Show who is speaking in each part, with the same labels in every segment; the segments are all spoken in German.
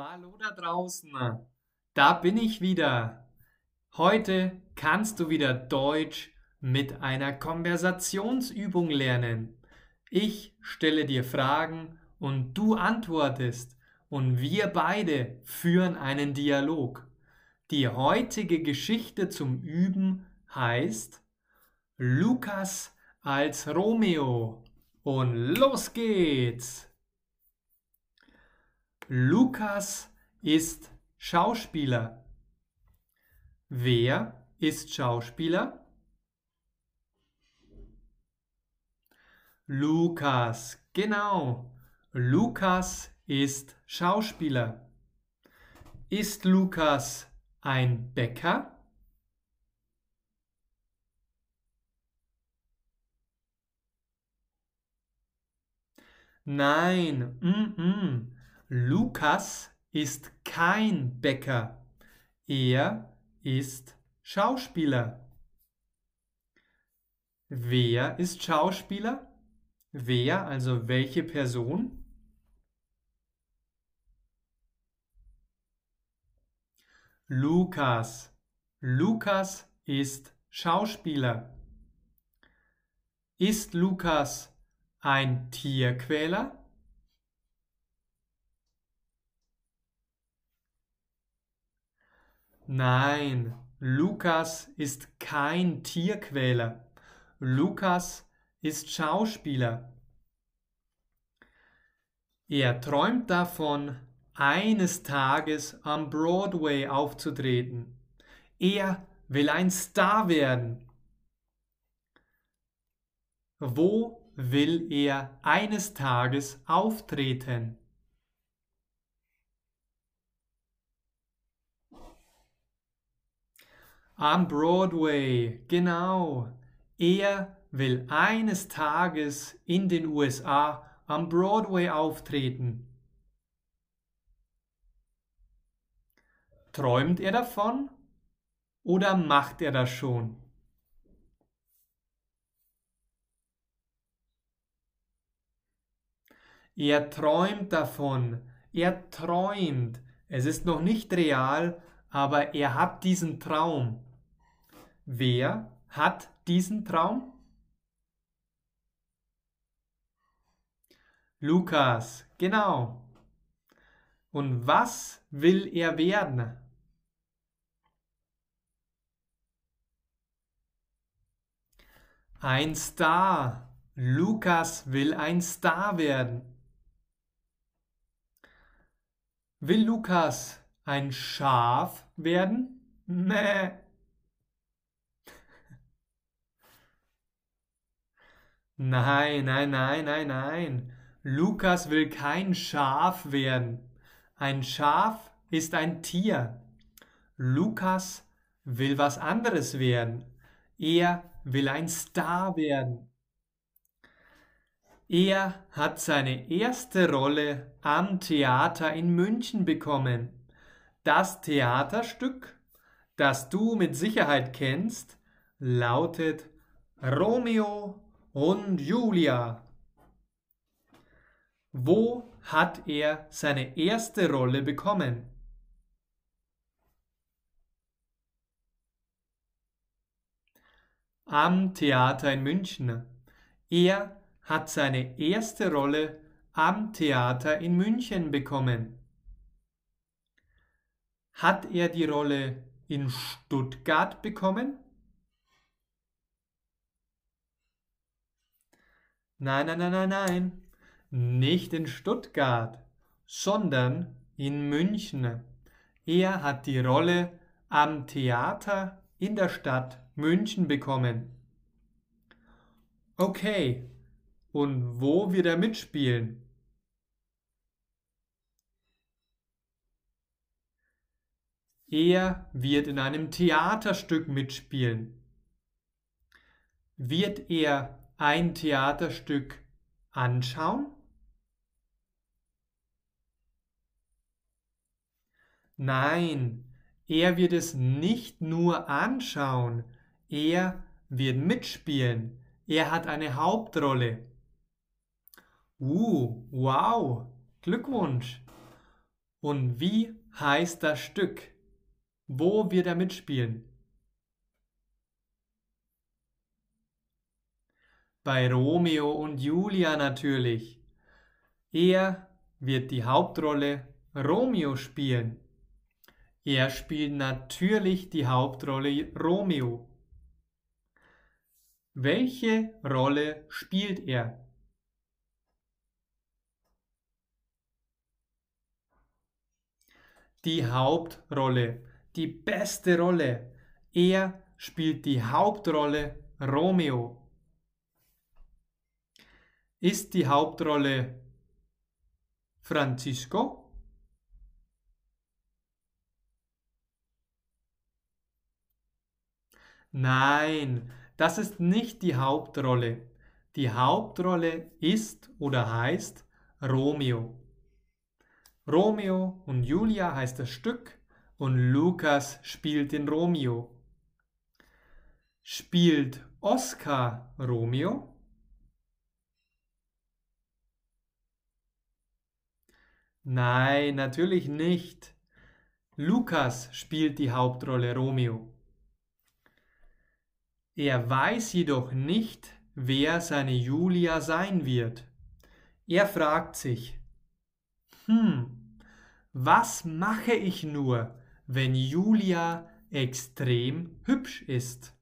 Speaker 1: Hallo da draußen, da bin ich wieder. Heute kannst du wieder Deutsch mit einer Konversationsübung lernen. Ich stelle dir Fragen und du antwortest und wir beide führen einen Dialog. Die heutige Geschichte zum Üben heißt Lukas als Romeo und los geht's! Lukas ist Schauspieler. Wer ist Schauspieler? Lukas, genau. Lukas ist Schauspieler. Ist Lukas ein Bäcker? Nein, mm -mm. Lukas ist kein Bäcker. Er ist Schauspieler. Wer ist Schauspieler? Wer, also welche Person? Lukas. Lukas ist Schauspieler. Ist Lukas ein Tierquäler? Nein, Lukas ist kein Tierquäler. Lukas ist Schauspieler. Er träumt davon, eines Tages am Broadway aufzutreten. Er will ein Star werden. Wo will er eines Tages auftreten? Am Broadway, genau. Er will eines Tages in den USA am Broadway auftreten. Träumt er davon oder macht er das schon? Er träumt davon. Er träumt. Es ist noch nicht real, aber er hat diesen Traum. Wer hat diesen Traum? Lukas, genau. Und was will er werden? Ein Star. Lukas will ein Star werden. Will Lukas ein Schaf werden? Mäh. Nein, nein, nein, nein, nein. Lukas will kein Schaf werden. Ein Schaf ist ein Tier. Lukas will was anderes werden. Er will ein Star werden. Er hat seine erste Rolle am Theater in München bekommen. Das Theaterstück, das du mit Sicherheit kennst, lautet Romeo und Julia. Wo hat er seine erste Rolle bekommen? Am Theater in München. Er hat seine erste Rolle am Theater in München bekommen. Hat er die Rolle in Stuttgart bekommen? Nein, nein, nein, nein, nein. Nicht in Stuttgart, sondern in München. Er hat die Rolle am Theater in der Stadt München bekommen. Okay, und wo wird er mitspielen? Er wird in einem Theaterstück mitspielen. Wird er ein Theaterstück anschauen? Nein, er wird es nicht nur anschauen, er wird mitspielen. Er hat eine Hauptrolle. Uh, wow, Glückwunsch. Und wie heißt das Stück? Wo wird er mitspielen? Bei Romeo und Julia natürlich. Er wird die Hauptrolle Romeo spielen. Er spielt natürlich die Hauptrolle Romeo. Welche Rolle spielt er? Die Hauptrolle, die beste Rolle. Er spielt die Hauptrolle Romeo. Ist die Hauptrolle Francisco? Nein, das ist nicht die Hauptrolle. Die Hauptrolle ist oder heißt Romeo. Romeo und Julia heißt das Stück und Lukas spielt den Romeo. Spielt Oscar Romeo? Nein, natürlich nicht. Lukas spielt die Hauptrolle Romeo. Er weiß jedoch nicht, wer seine Julia sein wird. Er fragt sich, hm, was mache ich nur, wenn Julia extrem hübsch ist?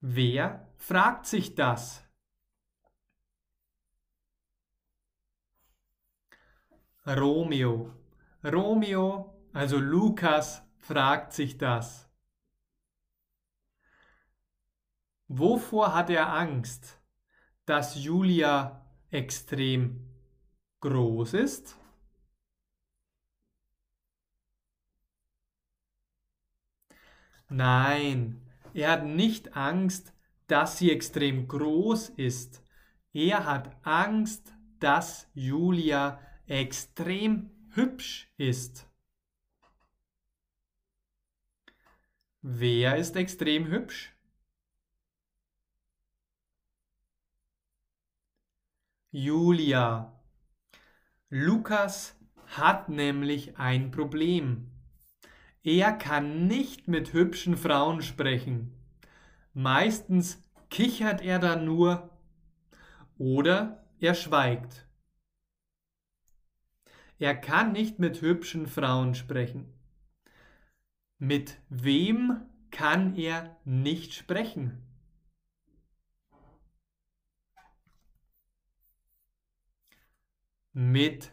Speaker 1: Wer fragt sich das? Romeo. Romeo, also Lukas, fragt sich das. Wovor hat er Angst? Dass Julia extrem groß ist? Nein, er hat nicht Angst, dass sie extrem groß ist. Er hat Angst, dass Julia extrem hübsch ist. Wer ist extrem hübsch? Julia. Lukas hat nämlich ein Problem. Er kann nicht mit hübschen Frauen sprechen. Meistens kichert er dann nur oder er schweigt. Er kann nicht mit hübschen Frauen sprechen. Mit wem kann er nicht sprechen? Mit,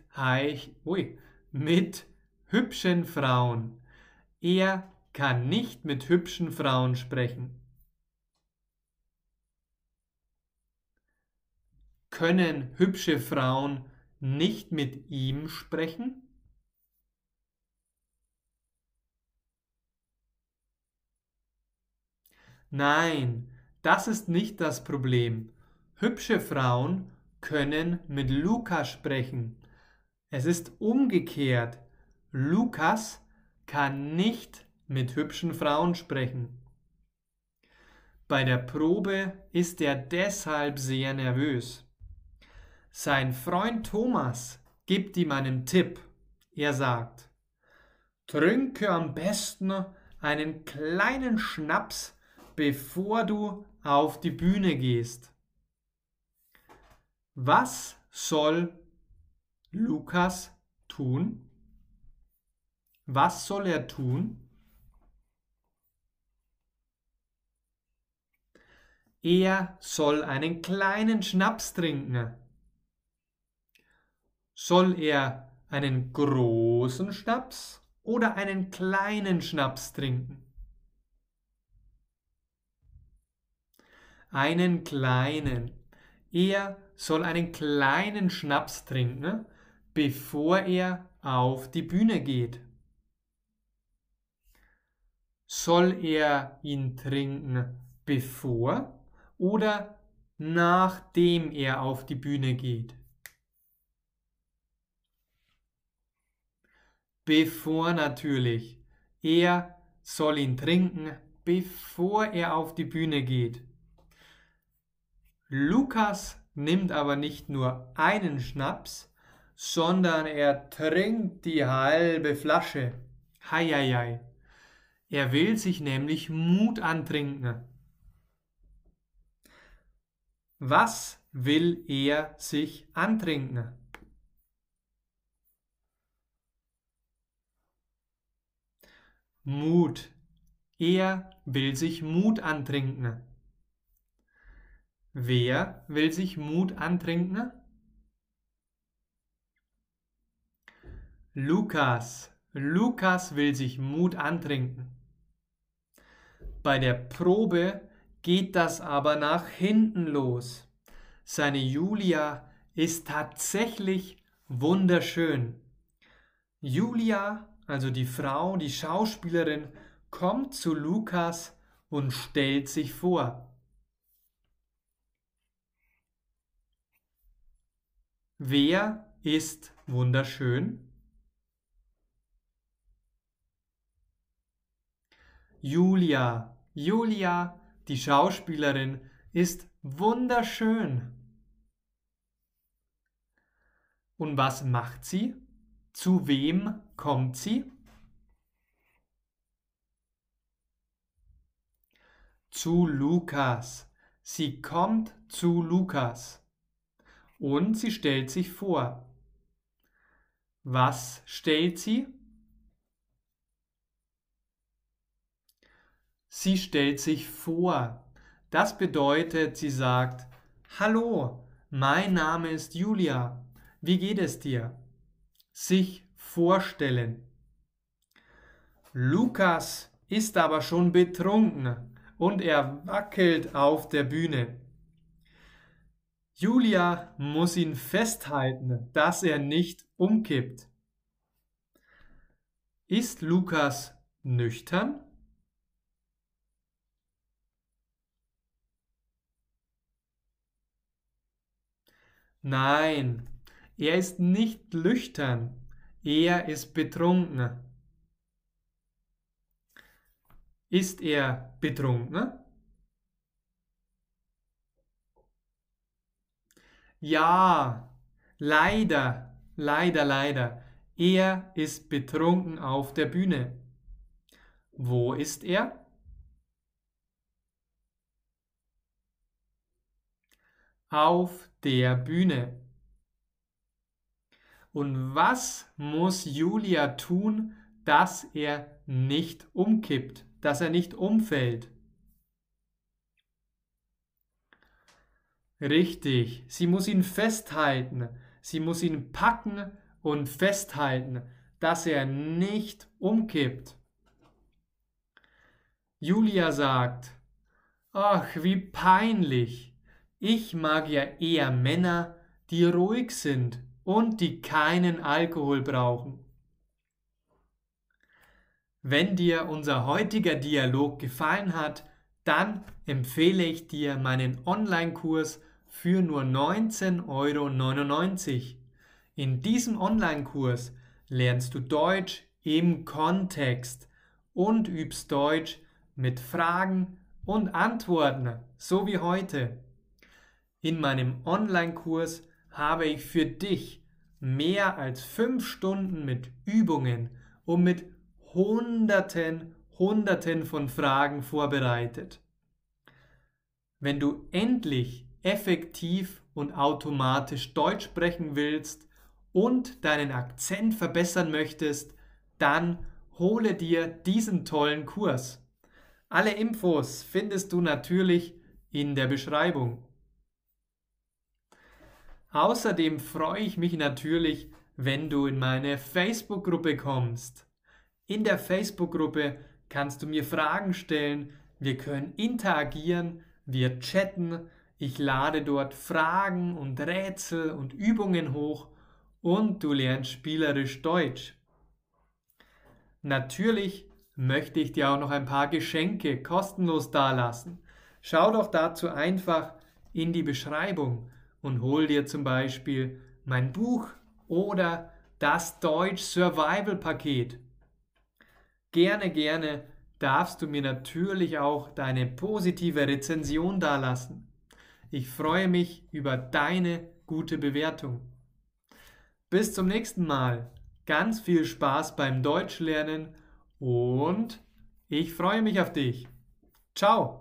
Speaker 1: ui, mit hübschen Frauen. Er kann nicht mit hübschen Frauen sprechen. Können hübsche Frauen nicht mit ihm sprechen? Nein, das ist nicht das Problem. Hübsche Frauen können mit Lukas sprechen. Es ist umgekehrt. Lukas kann nicht mit hübschen Frauen sprechen. Bei der Probe ist er deshalb sehr nervös. Sein Freund Thomas gibt ihm einen Tipp. Er sagt, trinke am besten einen kleinen Schnaps, bevor du auf die Bühne gehst. Was soll Lukas tun? Was soll er tun? Er soll einen kleinen Schnaps trinken. Soll er einen großen Schnaps oder einen kleinen Schnaps trinken? Einen kleinen. Er soll einen kleinen Schnaps trinken, bevor er auf die Bühne geht. Soll er ihn trinken bevor oder nachdem er auf die Bühne geht? Bevor natürlich. Er soll ihn trinken, bevor er auf die Bühne geht. Lukas nimmt aber nicht nur einen Schnaps, sondern er trinkt die halbe Flasche. Heieiei. Er will sich nämlich Mut antrinken. Was will er sich antrinken? Mut. Er will sich Mut antrinken. Wer will sich Mut antrinken? Lukas. Lukas will sich Mut antrinken. Bei der Probe geht das aber nach hinten los. Seine Julia ist tatsächlich wunderschön. Julia, also die Frau, die Schauspielerin, kommt zu Lukas und stellt sich vor. Wer ist wunderschön? Julia. Julia, die Schauspielerin, ist wunderschön. Und was macht sie? Zu wem kommt sie? Zu Lukas. Sie kommt zu Lukas. Und sie stellt sich vor. Was stellt sie? Sie stellt sich vor. Das bedeutet, sie sagt, Hallo, mein Name ist Julia. Wie geht es dir? Sich vorstellen. Lukas ist aber schon betrunken und er wackelt auf der Bühne. Julia muss ihn festhalten, dass er nicht umkippt. Ist Lukas nüchtern? Nein, er ist nicht lüchtern, er ist betrunken. Ist er betrunken? Ja, leider, leider, leider. Er ist betrunken auf der Bühne. Wo ist er? auf der Bühne. Und was muss Julia tun, dass er nicht umkippt, dass er nicht umfällt? Richtig, sie muss ihn festhalten, sie muss ihn packen und festhalten, dass er nicht umkippt. Julia sagt, ach, wie peinlich. Ich mag ja eher Männer, die ruhig sind und die keinen Alkohol brauchen. Wenn dir unser heutiger Dialog gefallen hat, dann empfehle ich dir meinen Online-Kurs für nur 19,99 Euro. In diesem Online-Kurs lernst du Deutsch im Kontext und übst Deutsch mit Fragen und Antworten, so wie heute. In meinem Online-Kurs habe ich für dich mehr als fünf Stunden mit Übungen und mit Hunderten, Hunderten von Fragen vorbereitet. Wenn du endlich effektiv und automatisch Deutsch sprechen willst und deinen Akzent verbessern möchtest, dann hole dir diesen tollen Kurs. Alle Infos findest du natürlich in der Beschreibung. Außerdem freue ich mich natürlich, wenn du in meine Facebook-Gruppe kommst. In der Facebook-Gruppe kannst du mir Fragen stellen, wir können interagieren, wir chatten, ich lade dort Fragen und Rätsel und Übungen hoch und du lernst spielerisch Deutsch. Natürlich möchte ich dir auch noch ein paar Geschenke kostenlos dalassen. Schau doch dazu einfach in die Beschreibung und hol dir zum Beispiel mein Buch oder das Deutsch Survival Paket. Gerne, gerne darfst du mir natürlich auch deine positive Rezension dalassen. Ich freue mich über deine gute Bewertung. Bis zum nächsten Mal. Ganz viel Spaß beim Deutschlernen und ich freue mich auf dich. Ciao.